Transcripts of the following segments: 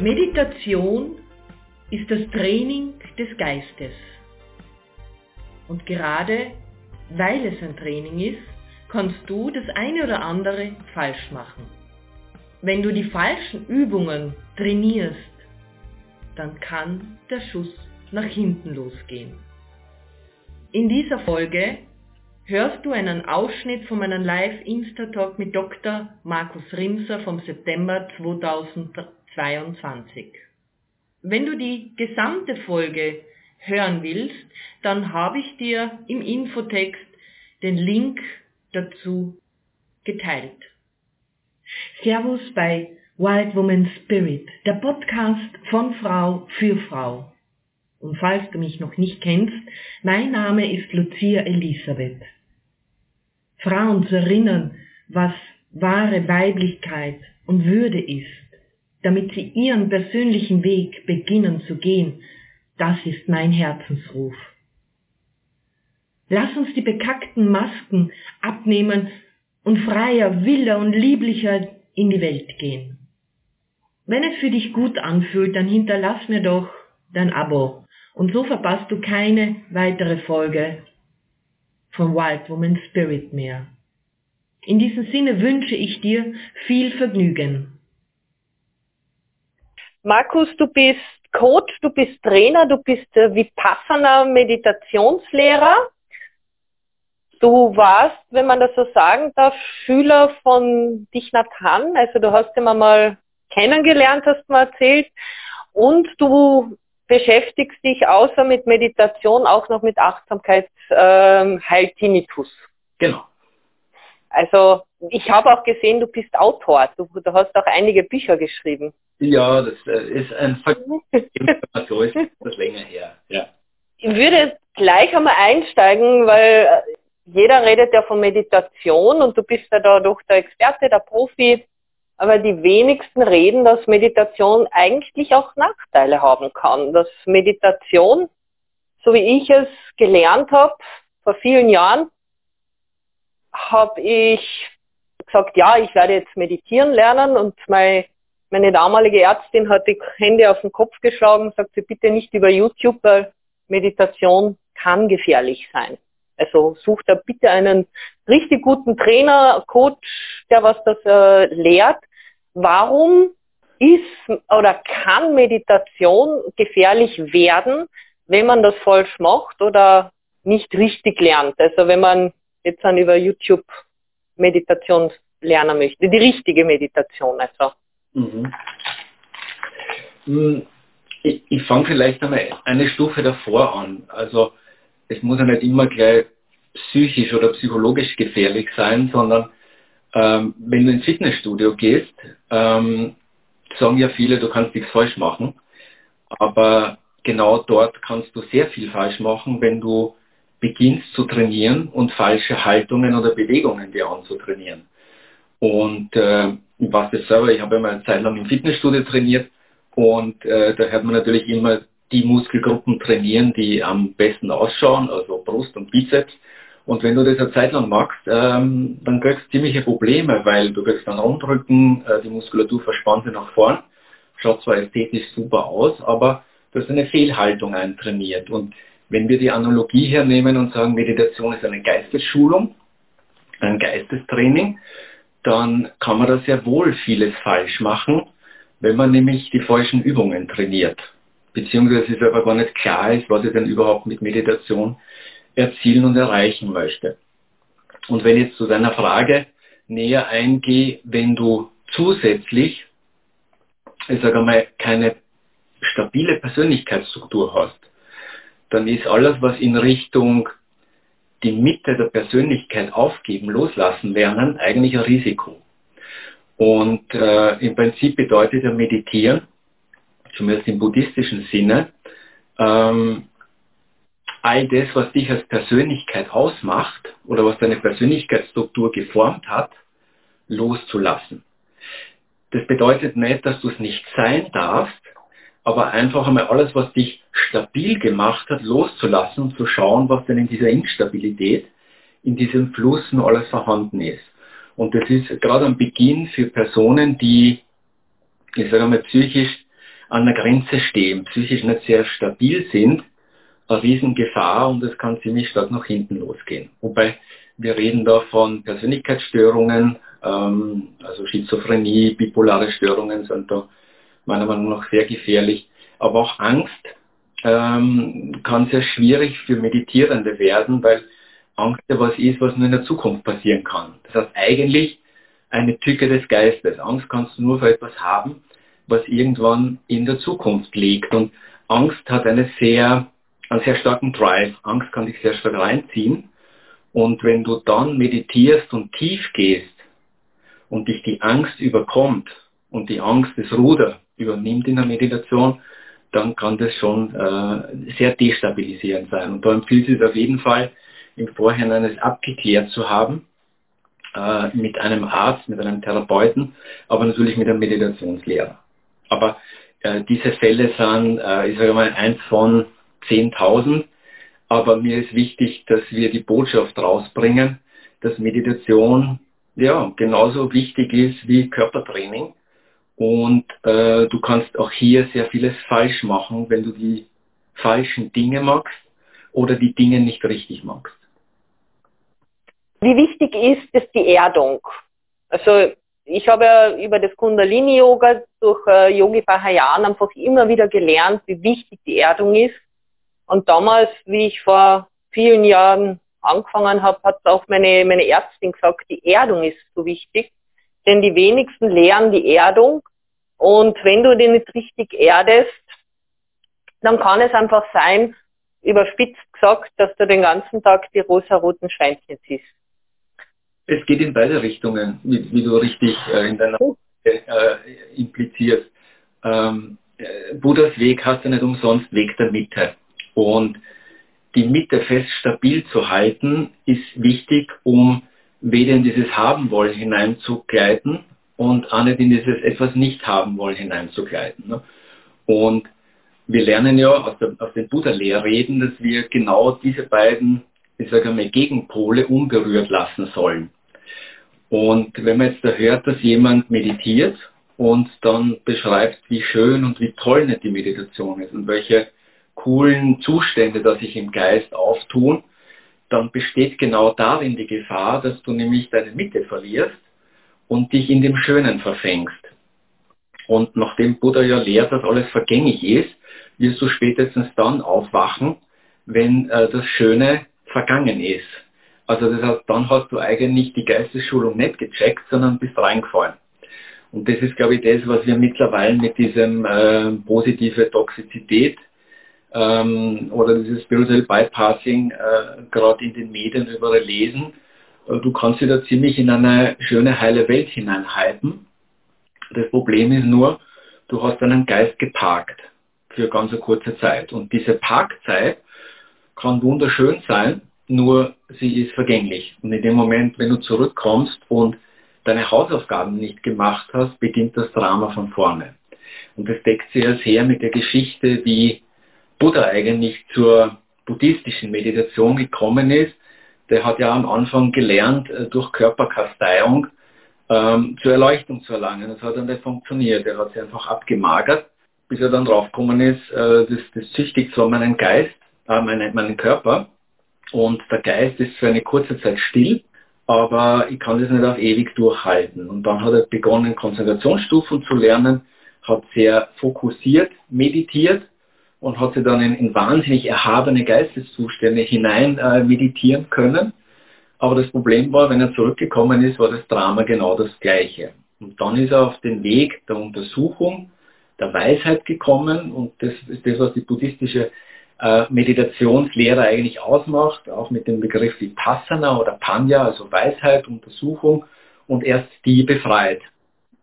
Meditation ist das Training des Geistes. Und gerade weil es ein Training ist, kannst du das eine oder andere falsch machen. Wenn du die falschen Übungen trainierst, dann kann der Schuss nach hinten losgehen. In dieser Folge hörst du einen Ausschnitt von meinem Live-Insta-Talk mit Dr. Markus Rimser vom September 2022. Wenn du die gesamte Folge hören willst, dann habe ich dir im Infotext den Link dazu geteilt. Servus bei Wild Woman Spirit, der Podcast von Frau für Frau. Und falls du mich noch nicht kennst, mein Name ist Lucia Elisabeth. Frauen zu erinnern, was wahre Weiblichkeit und Würde ist, damit sie ihren persönlichen Weg beginnen zu gehen, das ist mein Herzensruf. Lass uns die bekackten Masken abnehmen und freier, wilder und lieblicher in die Welt gehen. Wenn es für dich gut anfühlt, dann hinterlass mir doch dein Abo und so verpasst du keine weitere Folge von Wild Woman Spirit mehr. In diesem Sinne wünsche ich dir viel Vergnügen. Markus, du bist Coach, du bist Trainer, du bist äh, Vipassana Meditationslehrer. Du warst, wenn man das so sagen darf, Schüler von Dich Nhat Hanh. Also du hast ihn mal kennengelernt, hast du mal erzählt. Und du beschäftigst dich außer mit Meditation auch noch mit Achtsamkeit, ähm. Genau. Also ich habe auch gesehen, du bist Autor. Du, du, hast auch einige Bücher geschrieben. Ja, das äh, ist ein ist das länger her. Ja. Ich würde gleich einmal einsteigen, weil jeder redet ja von Meditation und du bist ja da doch der Experte, der Profi. Aber die wenigsten reden, dass Meditation eigentlich auch Nachteile haben kann. Dass Meditation, so wie ich es gelernt habe, vor vielen Jahren, habe ich gesagt, ja, ich werde jetzt meditieren lernen und meine, meine damalige Ärztin hat die Hände auf den Kopf geschlagen und sagte, bitte nicht über YouTube, weil Meditation kann gefährlich sein. Also such da bitte einen richtig guten Trainer, Coach, der was das äh, lehrt. Warum ist oder kann Meditation gefährlich werden, wenn man das falsch macht oder nicht richtig lernt? Also wenn man jetzt dann über YouTube Meditation lernen möchte, die richtige Meditation also. Mhm. Hm, ich, ich fange vielleicht einmal eine Stufe davor an. Also es muss ja nicht immer gleich psychisch oder psychologisch gefährlich sein, sondern ähm, wenn du ins Fitnessstudio gehst, ähm, sagen ja viele, du kannst nichts falsch machen. Aber genau dort kannst du sehr viel falsch machen, wenn du beginnst zu trainieren und falsche Haltungen oder Bewegungen dir anzutrainieren. Und äh, ich das selber, ich habe immer eine Zeit lang im Fitnessstudio trainiert und äh, da hört man natürlich immer die Muskelgruppen trainieren, die am besten ausschauen, also Brust und Bizeps. Und wenn du das eine Zeit lang machst, ähm, dann kriegst du ziemliche Probleme, weil du kriegst dann Rundrücken, äh, die Muskulatur verspannt nach vorn, schaut zwar ästhetisch super aus, aber du hast eine Fehlhaltung eintrainiert. Und wenn wir die Analogie hernehmen und sagen, Meditation ist eine Geistesschulung, ein Geistestraining, dann kann man da sehr wohl vieles falsch machen, wenn man nämlich die falschen Übungen trainiert beziehungsweise es aber gar nicht klar ist, was ich denn überhaupt mit Meditation erzielen und erreichen möchte. Und wenn ich jetzt zu deiner Frage näher eingehe, wenn du zusätzlich, ich sage mal, keine stabile Persönlichkeitsstruktur hast, dann ist alles, was in Richtung die Mitte der Persönlichkeit aufgeben, loslassen lernen, eigentlich ein Risiko. Und äh, im Prinzip bedeutet ja Meditieren, zumindest im buddhistischen Sinne, ähm, all das, was dich als Persönlichkeit ausmacht oder was deine Persönlichkeitsstruktur geformt hat, loszulassen. Das bedeutet nicht, dass du es nicht sein darfst, aber einfach einmal alles, was dich stabil gemacht hat, loszulassen und zu schauen, was denn in dieser Instabilität, in diesem Fluss nur alles vorhanden ist. Und das ist gerade am Beginn für Personen, die, ich sage mal, psychisch an der Grenze stehen, psychisch nicht sehr stabil sind, eine Riesengefahr und es kann ziemlich stark nach hinten losgehen. Wobei wir reden da von Persönlichkeitsstörungen, ähm, also Schizophrenie, bipolare Störungen sind da meiner Meinung nach sehr gefährlich. Aber auch Angst ähm, kann sehr schwierig für Meditierende werden, weil Angst ja was ist, was nur in der Zukunft passieren kann. Das heißt eigentlich eine Tücke des Geistes. Angst kannst du nur für etwas haben, was irgendwann in der Zukunft liegt. Und Angst hat eine sehr, einen sehr starken Drive. Angst kann dich sehr stark reinziehen. Und wenn du dann meditierst und tief gehst und dich die Angst überkommt und die Angst das Ruder übernimmt in der Meditation, dann kann das schon äh, sehr destabilisierend sein. Und da empfiehlt es auf jeden Fall, im Vorhinein es abgeklärt zu haben, äh, mit einem Arzt, mit einem Therapeuten, aber natürlich mit einem Meditationslehrer. Aber äh, diese Fälle sind, äh, ich sage mal, eins von 10.000. Aber mir ist wichtig, dass wir die Botschaft rausbringen, dass Meditation ja genauso wichtig ist wie Körpertraining. Und äh, du kannst auch hier sehr vieles falsch machen, wenn du die falschen Dinge magst oder die Dinge nicht richtig magst. Wie wichtig ist es die Erdung? Also ich habe über das Kundalini-Yoga durch äh, Yogi Bahayan einfach immer wieder gelernt, wie wichtig die Erdung ist. Und damals, wie ich vor vielen Jahren angefangen habe, hat auch meine, meine Ärztin gesagt, die Erdung ist so wichtig. Denn die wenigsten lernen die Erdung. Und wenn du die nicht richtig erdest, dann kann es einfach sein, überspitzt gesagt, dass du den ganzen Tag die rosa-roten Schweinchen siehst. Es geht in beide Richtungen, wie, wie du richtig äh, in deiner äh, implizierst. Ähm, äh, Buddhas Weg hast du nicht umsonst Weg der Mitte. Und die Mitte fest stabil zu halten, ist wichtig, um weder in dieses Haben wollen hineinzugleiten und auch nicht in dieses etwas nicht haben wollen hineinzugleiten. Ne? Und wir lernen ja aus, der, aus den Buddha-Lehrreden, dass wir genau diese beiden, ich sage mal, Gegenpole unberührt lassen sollen. Und wenn man jetzt da hört, dass jemand meditiert und dann beschreibt, wie schön und wie toll nicht die Meditation ist und welche coolen Zustände da sich im Geist auftun, dann besteht genau darin die Gefahr, dass du nämlich deine Mitte verlierst und dich in dem Schönen verfängst. Und nachdem Buddha ja lehrt, dass alles vergänglich ist, wirst du spätestens dann aufwachen, wenn äh, das Schöne vergangen ist. Also das heißt, dann hast du eigentlich die Geistesschulung nicht gecheckt, sondern bist reingefallen. Und das ist, glaube ich, das, was wir mittlerweile mit diesem äh, positive Toxizität ähm, oder dieses Spiritual Bypassing äh, gerade in den Medien überall lesen. Äh, du kannst dich da ziemlich in eine schöne, heile Welt hineinhalten. Das Problem ist nur, du hast deinen Geist geparkt für ganz eine kurze Zeit. Und diese Parkzeit kann wunderschön sein, nur sie ist vergänglich. Und in dem Moment, wenn du zurückkommst und deine Hausaufgaben nicht gemacht hast, beginnt das Drama von vorne. Und das deckt sehr sehr mit der Geschichte, wie Buddha eigentlich zur buddhistischen Meditation gekommen ist. Der hat ja am Anfang gelernt, äh, durch Körperkasteiung ähm, zur Erleuchtung zu erlangen. Das hat dann nicht funktioniert. Er hat sich einfach abgemagert, bis er dann draufgekommen ist, äh, das, das züchtigt zwar meinen Geist, äh, meinen, meinen Körper, und der Geist ist für eine kurze Zeit still, aber ich kann das nicht auf ewig durchhalten. Und dann hat er begonnen, Konzentrationsstufen zu lernen, hat sehr fokussiert meditiert und hat sich dann in, in wahnsinnig erhabene Geisteszustände hinein äh, meditieren können. Aber das Problem war, wenn er zurückgekommen ist, war das Drama genau das gleiche. Und dann ist er auf den Weg der Untersuchung, der Weisheit gekommen und das ist das, was die buddhistische äh, Meditationslehre eigentlich ausmacht, auch mit dem Begriff Vipassana oder Panya, also Weisheit, Untersuchung und erst die befreit.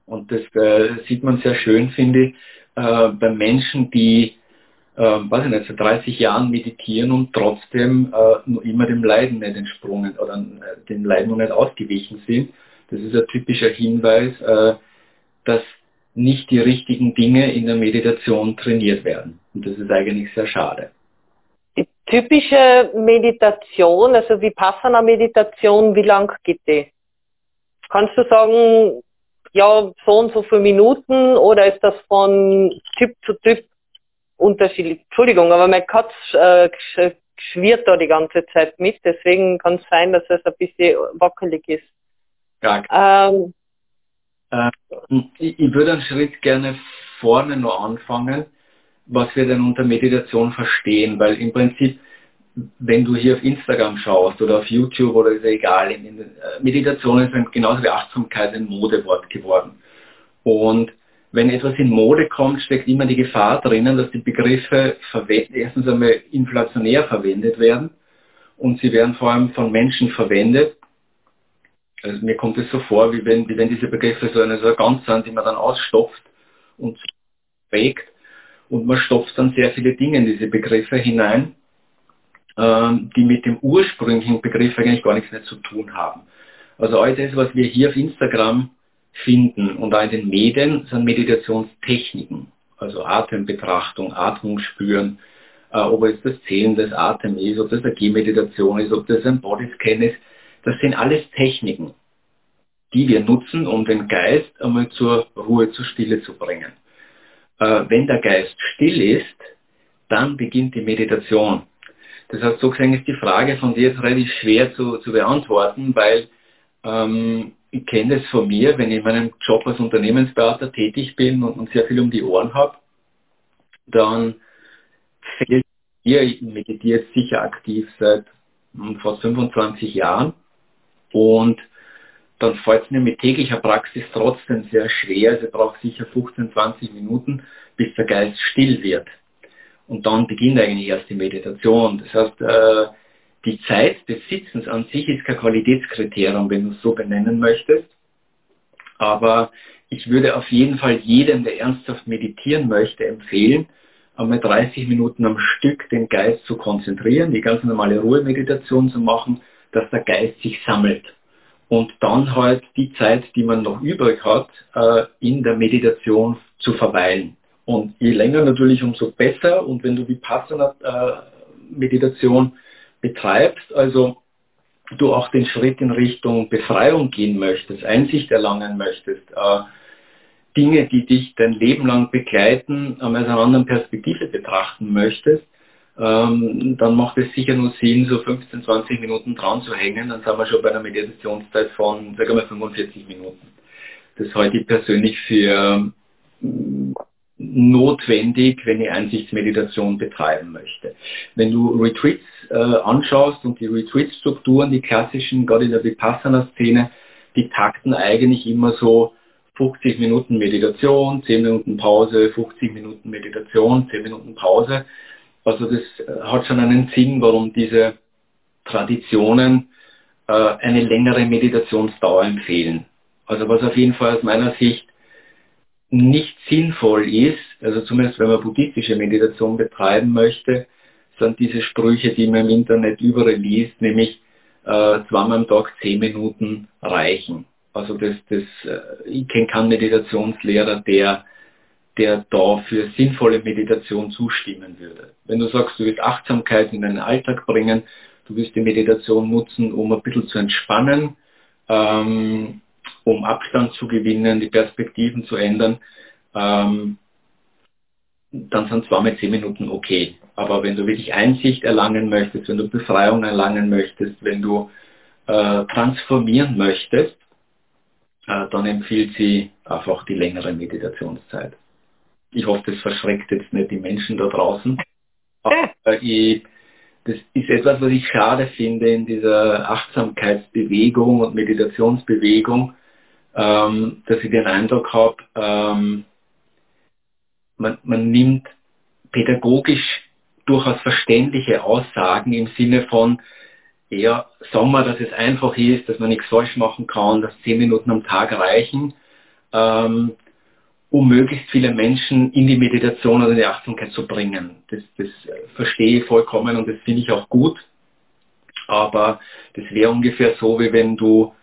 Und das äh, sieht man sehr schön, finde ich, äh, bei Menschen, die, äh, weiß ich nicht, seit 30 Jahren meditieren und trotzdem äh, nur immer dem Leiden nicht entsprungen oder äh, dem Leiden noch nicht ausgewichen sind. Das ist ein typischer Hinweis, äh, dass nicht die richtigen Dinge in der Meditation trainiert werden. Und das ist eigentlich sehr schade. Die typische Meditation, also Vipassana-Meditation, wie lang geht die? Kannst du sagen, ja, so und so viele Minuten oder ist das von Typ zu Typ unterschiedlich? Entschuldigung, aber mein Katz äh, schwirrt da die ganze Zeit mit, deswegen kann es sein, dass es ein bisschen wackelig ist. Ähm, äh, ich, ich würde einen Schritt gerne vorne noch anfangen, was wir denn unter Meditation verstehen, weil im Prinzip, wenn du hier auf Instagram schaust oder auf YouTube oder ist ja egal, in, in, äh, Meditation ist ein, genauso wie Achtsamkeit ein Modewort geworden. Und wenn etwas in Mode kommt, steckt immer die Gefahr drinnen, dass die Begriffe erstens einmal inflationär verwendet werden und sie werden vor allem von Menschen verwendet. Also mir kommt es so vor, wie wenn, wie wenn diese Begriffe so eine, so eine Gans sind, die man dann ausstopft und prägt und man stopft dann sehr viele Dinge in diese Begriffe hinein, ähm, die mit dem ursprünglichen Begriff eigentlich gar nichts mehr zu tun haben. Also all das, was wir hier auf Instagram finden und auch in den Medien sind Meditationstechniken, also Atembetrachtung, Atmung spüren, äh, ob es das Zählen des Atems ist, ob das eine Gehmeditation ist, ob das ein Bodyscan ist, das sind alles Techniken, die wir nutzen, um den Geist einmal zur Ruhe, zur Stille zu bringen. Äh, wenn der Geist still ist, dann beginnt die Meditation. Das heißt, so gesehen ist die Frage von dir jetzt relativ schwer zu, zu beantworten, weil ähm, ich kenne das von mir, wenn ich in meinem Job als Unternehmensberater tätig bin und, und sehr viel um die Ohren habe, dann fällt mir, ich meditiere sicher aktiv seit hm, fast 25 Jahren und dann fällt es mir mit täglicher Praxis trotzdem sehr schwer. Also ich brauche sicher 15, 20 Minuten, bis der Geist still wird. Und dann beginnt eigentlich erst die Meditation. Das heißt, äh, die Zeit des Sitzens an sich ist kein Qualitätskriterium, wenn du es so benennen möchtest. Aber ich würde auf jeden Fall jedem, der ernsthaft meditieren möchte, empfehlen, einmal 30 Minuten am Stück den Geist zu konzentrieren, die ganz normale Ruhemeditation zu machen, dass der Geist sich sammelt. Und dann halt die Zeit, die man noch übrig hat, äh, in der Meditation zu verweilen. Und je länger natürlich, umso besser. Und wenn du die Passana-Meditation äh, betreibst, also du auch den Schritt in Richtung Befreiung gehen möchtest, Einsicht erlangen möchtest, äh, Dinge, die dich dein Leben lang begleiten, aus einer anderen Perspektive betrachten möchtest, ähm, dann macht es sicher nur Sinn, so 15, 20 Minuten dran zu hängen. Dann sind wir schon bei einer Meditationszeit von, sagen wir, 45 Minuten. Das halte ich persönlich für notwendig, wenn ich Einsichtsmeditation betreiben möchte. Wenn du Retreats äh, anschaust und die Retreat-Strukturen, die klassischen, gerade in der Vipassana-Szene, die takten eigentlich immer so 50 Minuten Meditation, 10 Minuten Pause, 50 Minuten Meditation, 10 Minuten Pause. Also das äh, hat schon einen Sinn, warum diese Traditionen äh, eine längere Meditationsdauer empfehlen. Also was auf jeden Fall aus meiner Sicht nicht sinnvoll ist, also zumindest wenn man buddhistische Meditation betreiben möchte, sind diese Sprüche, die man im Internet überall liest, nämlich äh, zweimal am Tag zehn Minuten reichen. Also das, das, äh, ich kenne keinen Meditationslehrer, der, der da für sinnvolle Meditation zustimmen würde. Wenn du sagst, du willst Achtsamkeit in deinen Alltag bringen, du willst die Meditation nutzen, um ein bisschen zu entspannen, ähm, um Abstand zu gewinnen, die Perspektiven zu ändern, ähm, dann sind zweimal zehn Minuten okay. Aber wenn du wirklich Einsicht erlangen möchtest, wenn du Befreiung erlangen möchtest, wenn du äh, transformieren möchtest, äh, dann empfiehlt sie einfach die längere Meditationszeit. Ich hoffe, das verschreckt jetzt nicht die Menschen da draußen. Aber ich, das ist etwas, was ich schade finde in dieser Achtsamkeitsbewegung und Meditationsbewegung, ähm, dass ich den Eindruck habe, ähm, man, man nimmt pädagogisch durchaus verständliche Aussagen im Sinne von, ja, sagen wir, dass es einfach ist, dass man nichts falsch machen kann, dass zehn Minuten am Tag reichen, ähm, um möglichst viele Menschen in die Meditation oder in die Achtsamkeit zu bringen. Das, das verstehe ich vollkommen und das finde ich auch gut. Aber das wäre ungefähr so, wie wenn du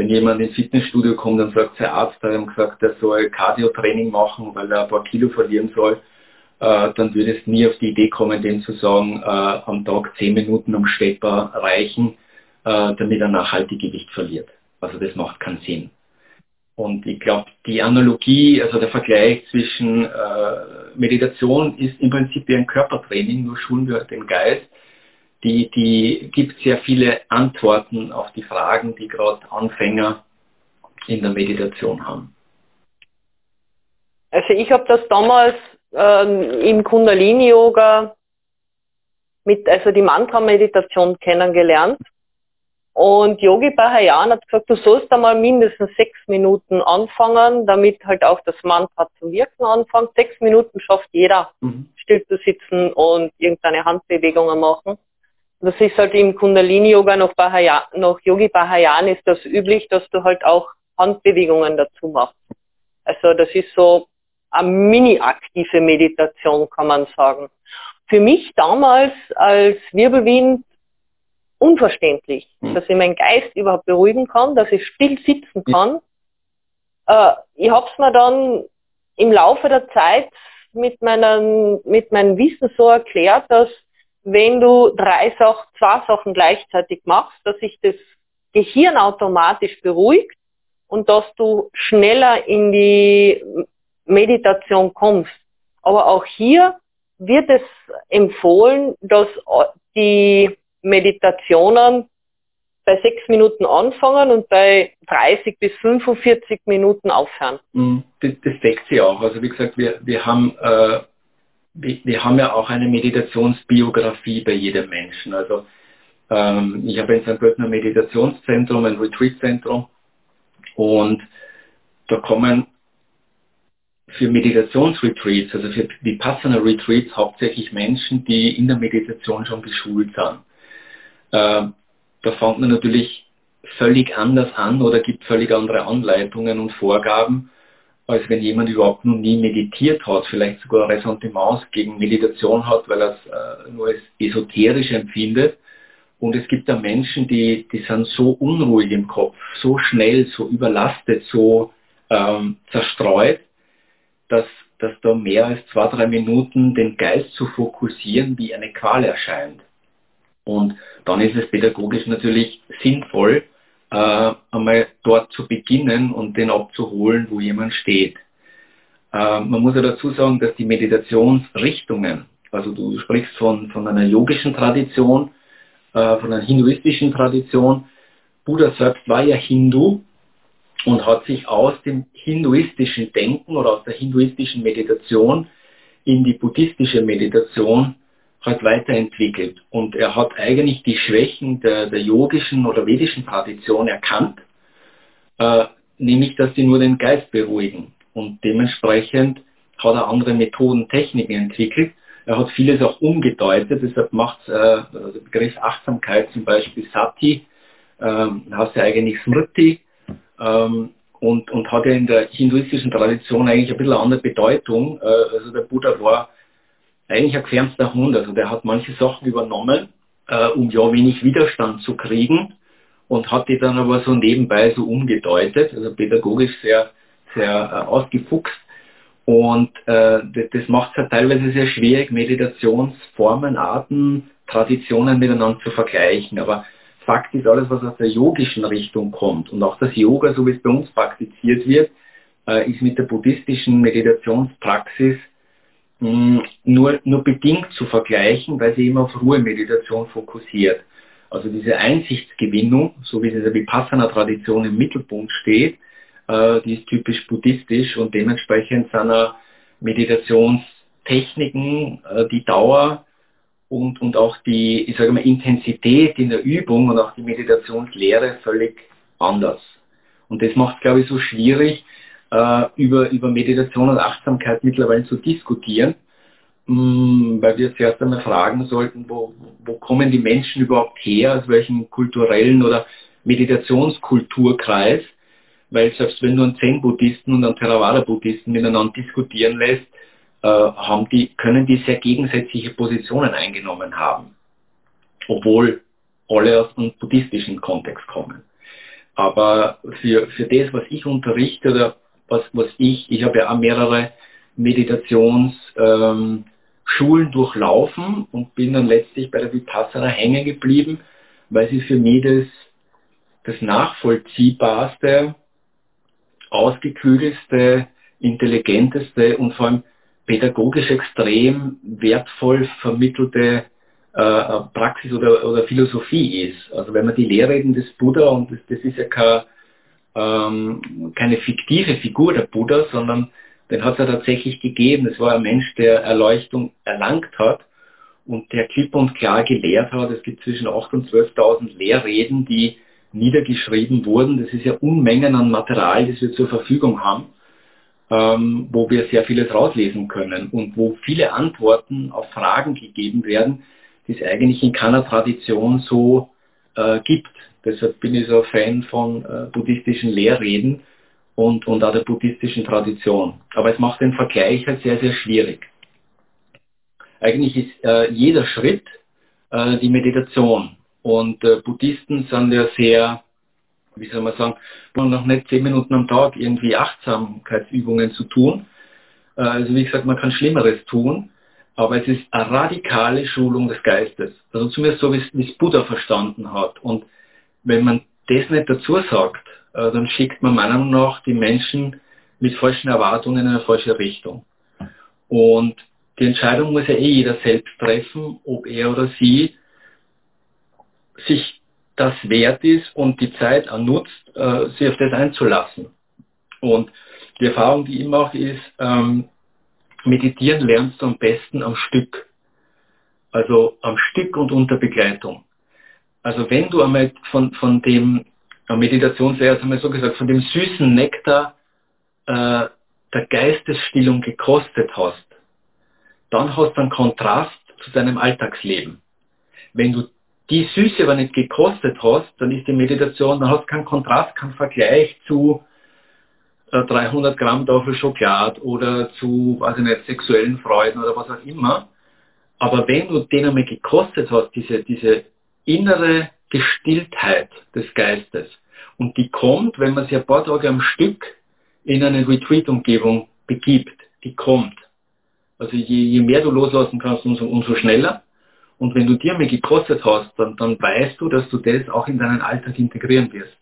wenn jemand ins Fitnessstudio kommt und sagt, der Arzt hat ihm gesagt, er soll Cardio-Training machen, weil er ein paar Kilo verlieren soll, äh, dann würde es nie auf die Idee kommen, dem zu sagen, äh, am Tag zehn Minuten am Stepper reichen, äh, damit er nachhaltig Gewicht verliert. Also das macht keinen Sinn. Und ich glaube, die Analogie, also der Vergleich zwischen äh, Meditation ist im Prinzip wie ein Körpertraining, nur schulen wir den Geist. Die, die gibt sehr viele Antworten auf die Fragen, die gerade Anfänger in der Meditation haben. Also ich habe das damals ähm, im Kundalini-Yoga mit, also die Mantra-Meditation kennengelernt. Und Yogi Bahayan hat gesagt, du sollst einmal mindestens sechs Minuten anfangen, damit halt auch das Mantra zu wirken anfängt. Sechs Minuten schafft jeder, mhm. still zu sitzen und irgendeine Handbewegungen machen. Das ist halt im Kundalini-Yoga noch, Bahayan, noch Yogi Bahayan ist das üblich, dass du halt auch Handbewegungen dazu machst. Also das ist so eine mini-aktive Meditation, kann man sagen. Für mich damals als Wirbelwind unverständlich, mhm. dass ich meinen Geist überhaupt beruhigen kann, dass ich still sitzen kann. Äh, ich habe es mir dann im Laufe der Zeit mit, meinen, mit meinem Wissen so erklärt, dass wenn du drei Sachen, zwei Sachen gleichzeitig machst, dass sich das Gehirn automatisch beruhigt und dass du schneller in die Meditation kommst. Aber auch hier wird es empfohlen, dass die Meditationen bei sechs Minuten anfangen und bei 30 bis 45 Minuten aufhören. Mhm. Das, das deckt sich auch. Also wie gesagt, wir, wir haben äh, wir, haben ja auch eine Meditationsbiografie bei jedem Menschen. Also ähm, ich habe in St. Pölten ein Meditationszentrum, ein Retreatzentrum und da kommen für Meditationsretreats, also für Vipassana Retreats hauptsächlich Menschen, die in der Meditation schon geschult sind. Äh, da fängt man natürlich völlig anders an oder gibt völlig andere Anleitungen und Vorgaben, als wenn jemand überhaupt noch nie meditiert hat, vielleicht sogar Ressentiments gegen Meditation hat, weil er es äh, nur als esoterisch empfindet. Und es gibt da Menschen, die, die sind so unruhig im Kopf, so schnell, so überlastet, so ähm, zerstreut, dass, dass da mehr als zwei, drei Minuten den Geist zu fokussieren wie eine Qual erscheint. Und dann ist es pädagogisch natürlich sinnvoll, äh, einmal dort zu beginnen und den abzuholen, wo jemand steht. Äh, man muss ja dazu sagen, dass die Meditationsrichtungen, also du sprichst von, von einer yogischen Tradition, äh, von einer hinduistischen Tradition, Buddha selbst war ja Hindu und hat sich aus dem hinduistischen Denken oder aus der hinduistischen Meditation in die buddhistische Meditation halt weiterentwickelt. Und er hat eigentlich die Schwächen der, der yogischen oder vedischen Tradition erkannt, äh, nämlich dass sie nur den Geist beruhigen. Und dementsprechend hat er andere Methoden, Techniken entwickelt. Er hat vieles auch umgedeutet, deshalb macht äh, der Begriff Achtsamkeit zum Beispiel Sati, ähm, hast ja eigentlich Smriti ähm, und, und hat ja in der hinduistischen Tradition eigentlich ein bisschen eine andere Bedeutung. Äh, also der Buddha war eigentlich ein gefernster Hund. Also der hat manche Sachen übernommen, äh, um ja wenig Widerstand zu kriegen und hat die dann aber so nebenbei so umgedeutet, also pädagogisch sehr, sehr äh, ausgefuchst. Und äh, das macht es halt teilweise sehr schwierig, Meditationsformen, Arten, Traditionen miteinander zu vergleichen. Aber Fakt ist, alles, was aus der yogischen Richtung kommt und auch das Yoga, so wie es bei uns praktiziert wird, äh, ist mit der buddhistischen Meditationspraxis hm, nur, nur bedingt zu vergleichen, weil sie immer auf Ruhemeditation fokussiert. Also diese Einsichtsgewinnung, so wie der Vipassana-Tradition im Mittelpunkt steht, äh, die ist typisch buddhistisch und dementsprechend sind Meditationstechniken, äh, die Dauer und, und auch die, ich sage mal, Intensität in der Übung und auch die Meditationslehre völlig anders. Und das macht glaube ich, so schwierig, äh, über, über Meditation und Achtsamkeit mittlerweile zu diskutieren, mh, mm, weil wir zuerst einmal fragen sollten, wo, wo kommen die Menschen überhaupt her, aus welchem kulturellen oder Meditationskulturkreis, weil selbst wenn du einen Zen-Buddhisten und einen Theravada-Buddhisten miteinander diskutieren lässt, äh, haben die, können die sehr gegensätzliche Positionen eingenommen haben, obwohl alle aus einem buddhistischen Kontext kommen. Aber für, für das, was ich unterrichte oder was, was ich, ich habe ja auch mehrere Meditationsschulen ähm, durchlaufen und bin dann letztlich bei der Vipassana hängen geblieben, weil sie für mich das, das nachvollziehbarste ausgeklügelste, intelligenteste und vor allem pädagogisch extrem wertvoll vermittelte äh, Praxis oder, oder Philosophie ist. Also wenn man die Lehrreden des Buddha, und das, das ist ja kein, ähm, keine fiktive Figur der Buddha, sondern den hat es ja tatsächlich gegeben. Es war ein Mensch, der Erleuchtung erlangt hat und der klipp und klar gelehrt hat. Es gibt zwischen 8.000 und 12.000 Lehrreden, die niedergeschrieben wurden. Das ist ja Unmengen an Material, das wir zur Verfügung haben, ähm, wo wir sehr vieles rauslesen können und wo viele Antworten auf Fragen gegeben werden, die es eigentlich in keiner Tradition so äh, gibt. Deshalb bin ich so ein Fan von äh, buddhistischen Lehrreden und, und auch der buddhistischen Tradition. Aber es macht den Vergleich halt sehr, sehr schwierig. Eigentlich ist äh, jeder Schritt äh, die Meditation. Und äh, Buddhisten sind ja sehr, wie soll man sagen, noch nicht zehn Minuten am Tag irgendwie Achtsamkeitsübungen zu tun. Äh, also wie gesagt, man kann Schlimmeres tun, aber es ist eine radikale Schulung des Geistes. Also zumindest so, wie es Buddha verstanden hat. Und wenn man das nicht dazu sagt, äh, dann schickt man meiner Meinung nach die Menschen mit falschen Erwartungen in eine falsche Richtung. Und die Entscheidung muss ja eh jeder selbst treffen, ob er oder sie sich das wert ist und die Zeit nutzt, äh, sich auf das einzulassen. Und die Erfahrung, die ich mache, ist, ähm, meditieren lernst du am besten am Stück. Also am Stück und unter Begleitung. Also wenn du einmal von, von dem Meditationslehrer haben wir so gesagt, von dem süßen Nektar äh, der Geistesstillung gekostet hast, dann hast du einen Kontrast zu deinem Alltagsleben. Wenn du die Süße aber nicht gekostet hast, dann ist die Meditation, dann hast du keinen Kontrast, keinen Vergleich zu 300 äh, Gramm Tafel Schokolade oder zu, weiß ich nicht, sexuellen Freuden oder was auch immer. Aber wenn du den einmal gekostet hast, diese, diese innere Gestilltheit des Geistes, und die kommt, wenn man sich ein paar Tage am Stück in eine Retreat-Umgebung begibt, die kommt. Also je, je mehr du loslassen kannst, umso, umso schneller. Und wenn du dir mal gekostet hast, dann, dann weißt du, dass du das auch in deinen Alltag integrieren wirst.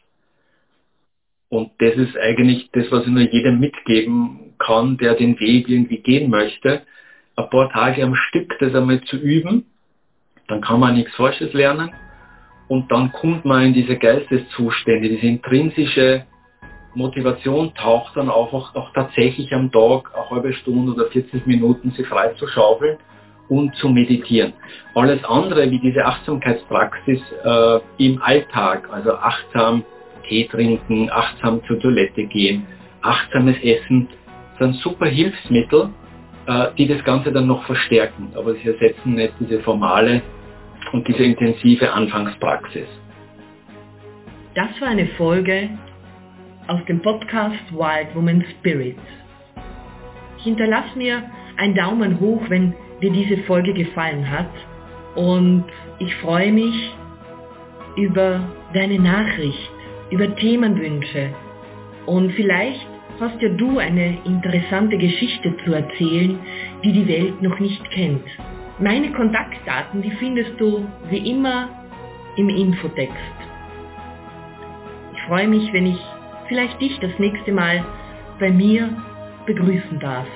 Und das ist eigentlich das, was ich nur jedem mitgeben kann, der den Weg irgendwie gehen möchte. Ein paar Tage am Stück das einmal zu üben, dann kann man nichts Falsches lernen und dann kommt man in diese Geisteszustände, diese intrinsische Motivation taucht dann auf, auch, auch tatsächlich am Tag eine halbe Stunde oder 40 Minuten sich frei zu schaufeln und zu meditieren. Alles andere wie diese Achtsamkeitspraxis äh, im Alltag, also achtsam Tee trinken, achtsam zur Toilette gehen, achtsames Essen, sind super Hilfsmittel, äh, die das Ganze dann noch verstärken. Aber sie ersetzen nicht diese formale und diese intensive Anfangspraxis. Das war eine Folge aus dem Podcast Wild Woman Spirits. Hinterlass mir einen Daumen hoch, wenn dir diese Folge gefallen hat und ich freue mich über deine Nachricht, über Themenwünsche und vielleicht hast ja du eine interessante Geschichte zu erzählen, die die Welt noch nicht kennt. Meine Kontaktdaten, die findest du wie immer im Infotext. Ich freue mich, wenn ich vielleicht dich das nächste Mal bei mir begrüßen darf.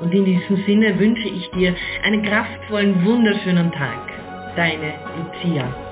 Und in diesem Sinne wünsche ich dir einen kraftvollen, wunderschönen Tag. Deine Lucia.